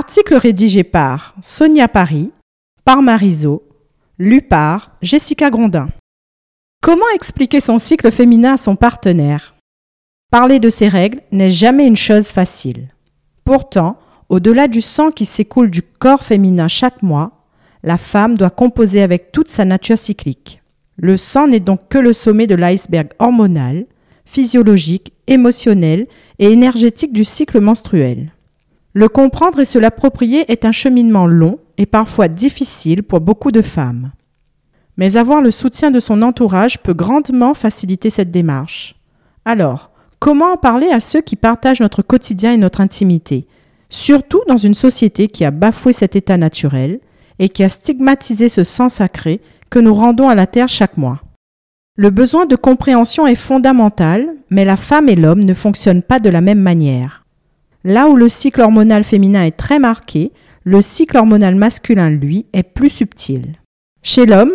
Article rédigé par Sonia Paris, par Marizo, lu par Jessica Grondin. Comment expliquer son cycle féminin à son partenaire? Parler de ses règles n'est jamais une chose facile. Pourtant, au-delà du sang qui s'écoule du corps féminin chaque mois, la femme doit composer avec toute sa nature cyclique. Le sang n'est donc que le sommet de l'iceberg hormonal, physiologique, émotionnel et énergétique du cycle menstruel. Le comprendre et se l'approprier est un cheminement long et parfois difficile pour beaucoup de femmes. Mais avoir le soutien de son entourage peut grandement faciliter cette démarche. Alors, comment en parler à ceux qui partagent notre quotidien et notre intimité, surtout dans une société qui a bafoué cet état naturel et qui a stigmatisé ce sang sacré que nous rendons à la terre chaque mois? Le besoin de compréhension est fondamental, mais la femme et l'homme ne fonctionnent pas de la même manière. Là où le cycle hormonal féminin est très marqué, le cycle hormonal masculin, lui, est plus subtil. Chez l'homme,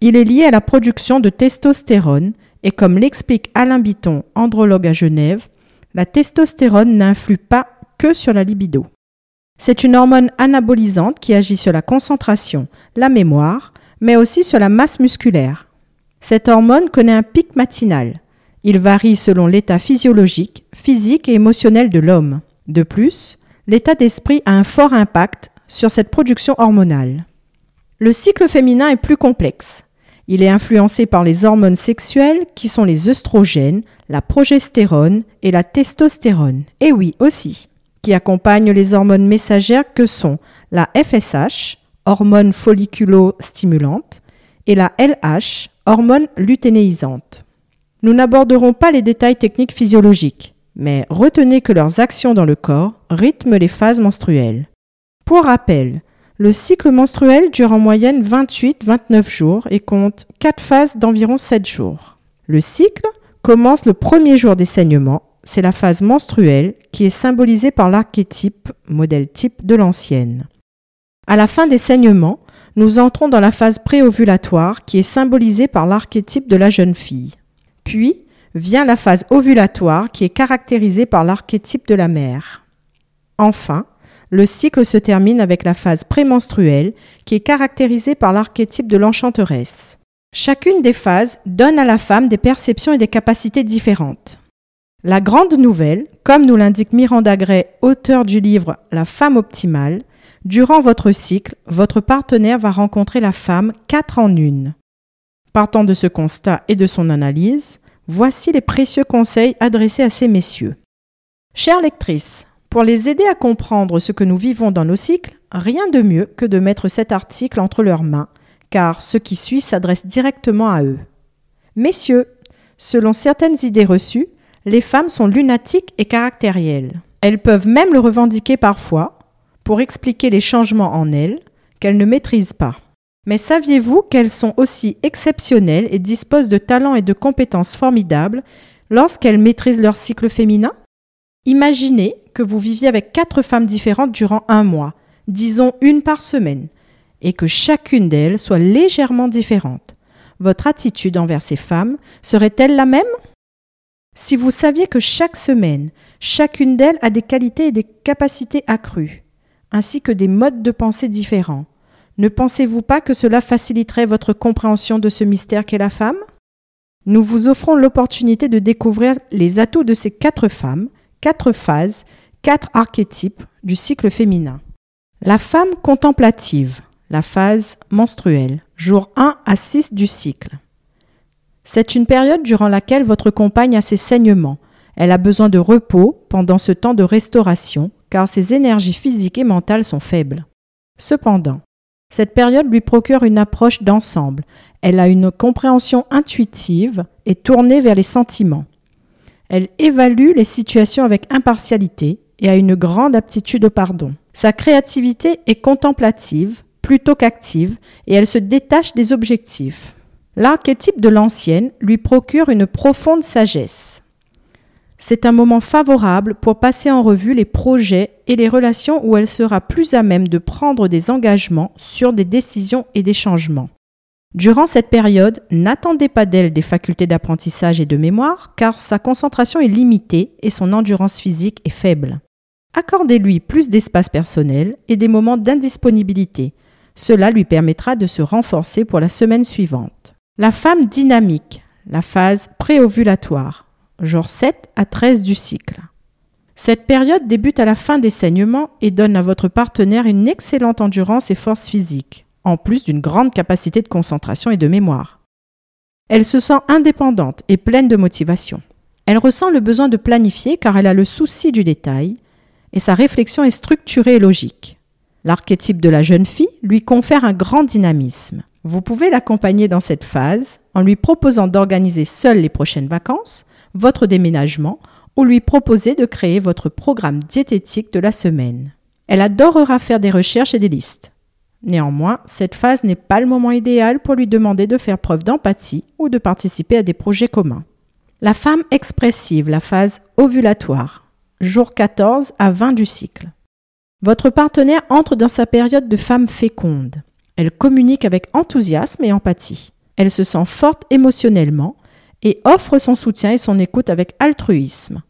il est lié à la production de testostérone et comme l'explique Alain Biton, andrologue à Genève, la testostérone n'influe pas que sur la libido. C'est une hormone anabolisante qui agit sur la concentration, la mémoire, mais aussi sur la masse musculaire. Cette hormone connaît un pic matinal. Il varie selon l'état physiologique, physique et émotionnel de l'homme. De plus, l'état d'esprit a un fort impact sur cette production hormonale. Le cycle féminin est plus complexe. Il est influencé par les hormones sexuelles qui sont les œstrogènes, la progestérone et la testostérone. Et oui, aussi, qui accompagnent les hormones messagères que sont la FSH, hormone folliculo-stimulante, et la LH, hormone lutéinisante. Nous n'aborderons pas les détails techniques physiologiques, mais retenez que leurs actions dans le corps rythment les phases menstruelles. Pour rappel, le cycle menstruel dure en moyenne 28-29 jours et compte 4 phases d'environ 7 jours. Le cycle commence le premier jour des saignements, c'est la phase menstruelle qui est symbolisée par l'archétype, modèle type de l'ancienne. À la fin des saignements, nous entrons dans la phase préovulatoire qui est symbolisée par l'archétype de la jeune fille. Puis vient la phase ovulatoire qui est caractérisée par l'archétype de la mère. Enfin, le cycle se termine avec la phase prémenstruelle qui est caractérisée par l'archétype de l'enchanteresse. Chacune des phases donne à la femme des perceptions et des capacités différentes. La grande nouvelle, comme nous l'indique Miranda Gray, auteur du livre La femme optimale, durant votre cycle, votre partenaire va rencontrer la femme quatre en une. Partant de ce constat et de son analyse, voici les précieux conseils adressés à ces messieurs. Chères lectrices, pour les aider à comprendre ce que nous vivons dans nos cycles, rien de mieux que de mettre cet article entre leurs mains, car ce qui suit s'adresse directement à eux. Messieurs, selon certaines idées reçues, les femmes sont lunatiques et caractérielles. Elles peuvent même le revendiquer parfois, pour expliquer les changements en elles qu'elles ne maîtrisent pas. Mais saviez-vous qu'elles sont aussi exceptionnelles et disposent de talents et de compétences formidables lorsqu'elles maîtrisent leur cycle féminin? Imaginez que vous viviez avec quatre femmes différentes durant un mois, disons une par semaine, et que chacune d'elles soit légèrement différente. Votre attitude envers ces femmes serait-elle la même? Si vous saviez que chaque semaine, chacune d'elles a des qualités et des capacités accrues, ainsi que des modes de pensée différents, ne pensez-vous pas que cela faciliterait votre compréhension de ce mystère qu'est la femme? Nous vous offrons l'opportunité de découvrir les atouts de ces quatre femmes, quatre phases, quatre archétypes du cycle féminin. La femme contemplative, la phase menstruelle, jour 1 à 6 du cycle. C'est une période durant laquelle votre compagne a ses saignements. Elle a besoin de repos pendant ce temps de restauration car ses énergies physiques et mentales sont faibles. Cependant, cette période lui procure une approche d'ensemble. Elle a une compréhension intuitive et tournée vers les sentiments. Elle évalue les situations avec impartialité et a une grande aptitude au pardon. Sa créativité est contemplative plutôt qu'active et elle se détache des objectifs. L'archétype de l'ancienne lui procure une profonde sagesse. C'est un moment favorable pour passer en revue les projets et les relations où elle sera plus à même de prendre des engagements sur des décisions et des changements. Durant cette période, n'attendez pas d'elle des facultés d'apprentissage et de mémoire, car sa concentration est limitée et son endurance physique est faible. Accordez-lui plus d'espace personnel et des moments d'indisponibilité. Cela lui permettra de se renforcer pour la semaine suivante. La femme dynamique, la phase préovulatoire, jour 7 à 13 du cycle. Cette période débute à la fin des saignements et donne à votre partenaire une excellente endurance et force physique, en plus d'une grande capacité de concentration et de mémoire. Elle se sent indépendante et pleine de motivation. Elle ressent le besoin de planifier car elle a le souci du détail et sa réflexion est structurée et logique. L'archétype de la jeune fille lui confère un grand dynamisme. Vous pouvez l'accompagner dans cette phase en lui proposant d'organiser seule les prochaines vacances, votre déménagement ou lui proposer de créer votre programme diététique de la semaine. Elle adorera faire des recherches et des listes. Néanmoins, cette phase n'est pas le moment idéal pour lui demander de faire preuve d'empathie ou de participer à des projets communs. La femme expressive, la phase ovulatoire, jour 14 à 20 du cycle. Votre partenaire entre dans sa période de femme féconde. Elle communique avec enthousiasme et empathie. Elle se sent forte émotionnellement et offre son soutien et son écoute avec altruisme.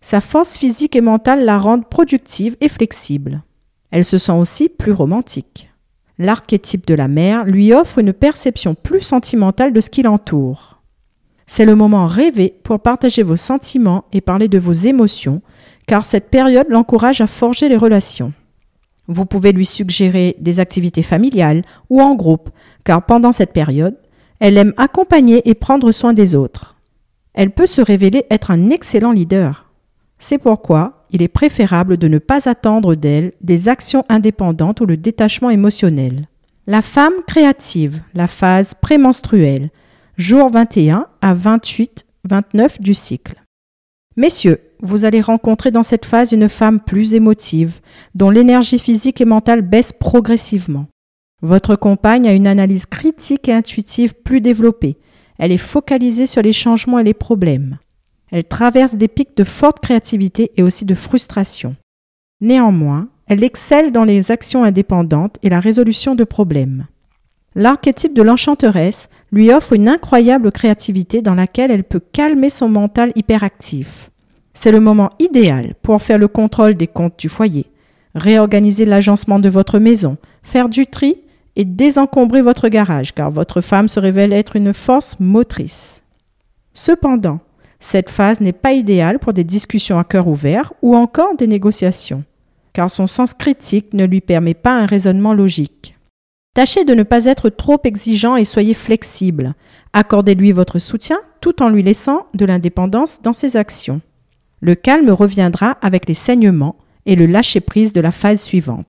Sa force physique et mentale la rendent productive et flexible. Elle se sent aussi plus romantique. L'archétype de la mère lui offre une perception plus sentimentale de ce qui l'entoure. C'est le moment rêvé pour partager vos sentiments et parler de vos émotions, car cette période l'encourage à forger les relations. Vous pouvez lui suggérer des activités familiales ou en groupe, car pendant cette période, elle aime accompagner et prendre soin des autres. Elle peut se révéler être un excellent leader. C'est pourquoi il est préférable de ne pas attendre d'elle des actions indépendantes ou le détachement émotionnel. La femme créative, la phase prémenstruelle, jour 21 à 28-29 du cycle. Messieurs, vous allez rencontrer dans cette phase une femme plus émotive, dont l'énergie physique et mentale baisse progressivement. Votre compagne a une analyse critique et intuitive plus développée. Elle est focalisée sur les changements et les problèmes. Elle traverse des pics de forte créativité et aussi de frustration. Néanmoins, elle excelle dans les actions indépendantes et la résolution de problèmes. L'archétype de l'enchanteresse lui offre une incroyable créativité dans laquelle elle peut calmer son mental hyperactif. C'est le moment idéal pour faire le contrôle des comptes du foyer, réorganiser l'agencement de votre maison, faire du tri et désencombrer votre garage, car votre femme se révèle être une force motrice. Cependant, cette phase n'est pas idéale pour des discussions à cœur ouvert ou encore des négociations, car son sens critique ne lui permet pas un raisonnement logique. Tâchez de ne pas être trop exigeant et soyez flexible. Accordez-lui votre soutien tout en lui laissant de l'indépendance dans ses actions. Le calme reviendra avec les saignements et le lâcher-prise de la phase suivante.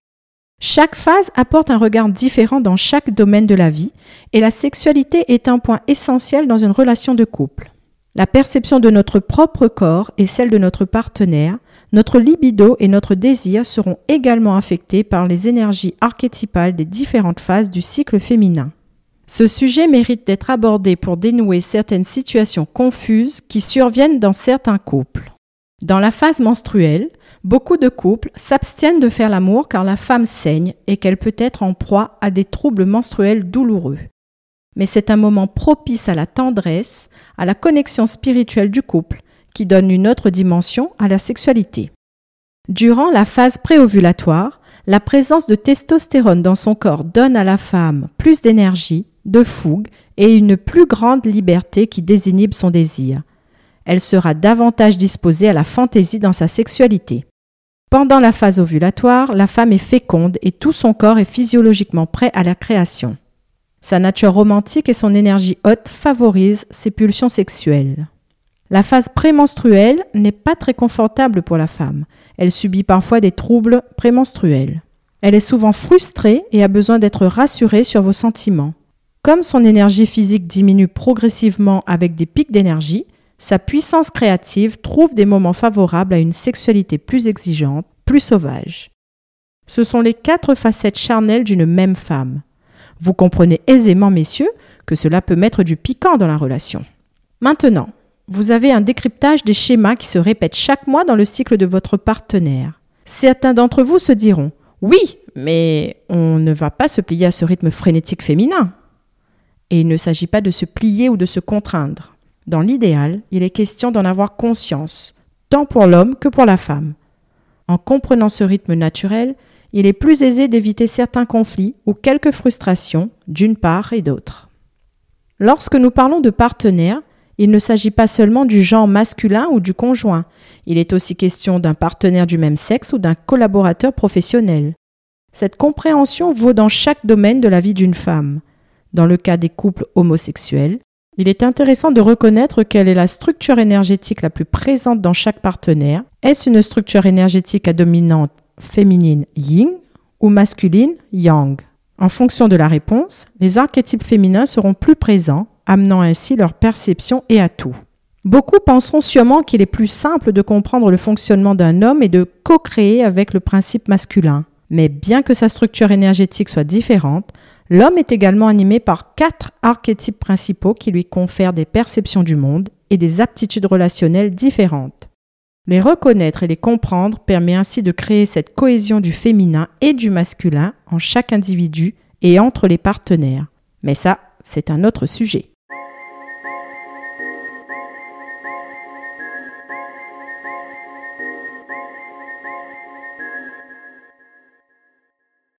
Chaque phase apporte un regard différent dans chaque domaine de la vie et la sexualité est un point essentiel dans une relation de couple. La perception de notre propre corps et celle de notre partenaire, notre libido et notre désir seront également affectés par les énergies archétypales des différentes phases du cycle féminin. Ce sujet mérite d'être abordé pour dénouer certaines situations confuses qui surviennent dans certains couples. Dans la phase menstruelle, beaucoup de couples s'abstiennent de faire l'amour car la femme saigne et qu'elle peut être en proie à des troubles menstruels douloureux. Mais c'est un moment propice à la tendresse, à la connexion spirituelle du couple, qui donne une autre dimension à la sexualité. Durant la phase préovulatoire, la présence de testostérone dans son corps donne à la femme plus d'énergie, de fougue et une plus grande liberté qui désinhibe son désir elle sera davantage disposée à la fantaisie dans sa sexualité. Pendant la phase ovulatoire, la femme est féconde et tout son corps est physiologiquement prêt à la création. Sa nature romantique et son énergie haute favorisent ses pulsions sexuelles. La phase prémenstruelle n'est pas très confortable pour la femme. Elle subit parfois des troubles prémenstruels. Elle est souvent frustrée et a besoin d'être rassurée sur vos sentiments. Comme son énergie physique diminue progressivement avec des pics d'énergie, sa puissance créative trouve des moments favorables à une sexualité plus exigeante, plus sauvage. Ce sont les quatre facettes charnelles d'une même femme. Vous comprenez aisément, messieurs, que cela peut mettre du piquant dans la relation. Maintenant, vous avez un décryptage des schémas qui se répètent chaque mois dans le cycle de votre partenaire. Certains d'entre vous se diront Oui, mais on ne va pas se plier à ce rythme frénétique féminin. Et il ne s'agit pas de se plier ou de se contraindre. Dans l'idéal, il est question d'en avoir conscience, tant pour l'homme que pour la femme. En comprenant ce rythme naturel, il est plus aisé d'éviter certains conflits ou quelques frustrations d'une part et d'autre. Lorsque nous parlons de partenaire, il ne s'agit pas seulement du genre masculin ou du conjoint, il est aussi question d'un partenaire du même sexe ou d'un collaborateur professionnel. Cette compréhension vaut dans chaque domaine de la vie d'une femme. Dans le cas des couples homosexuels, il est intéressant de reconnaître quelle est la structure énergétique la plus présente dans chaque partenaire. Est-ce une structure énergétique à dominante féminine yin ou masculine yang? En fonction de la réponse, les archétypes féminins seront plus présents, amenant ainsi leur perception et atout. Beaucoup penseront sûrement qu'il est plus simple de comprendre le fonctionnement d'un homme et de co-créer avec le principe masculin. Mais bien que sa structure énergétique soit différente, l'homme est également animé par quatre archétypes principaux qui lui confèrent des perceptions du monde et des aptitudes relationnelles différentes. Les reconnaître et les comprendre permet ainsi de créer cette cohésion du féminin et du masculin en chaque individu et entre les partenaires. Mais ça, c'est un autre sujet.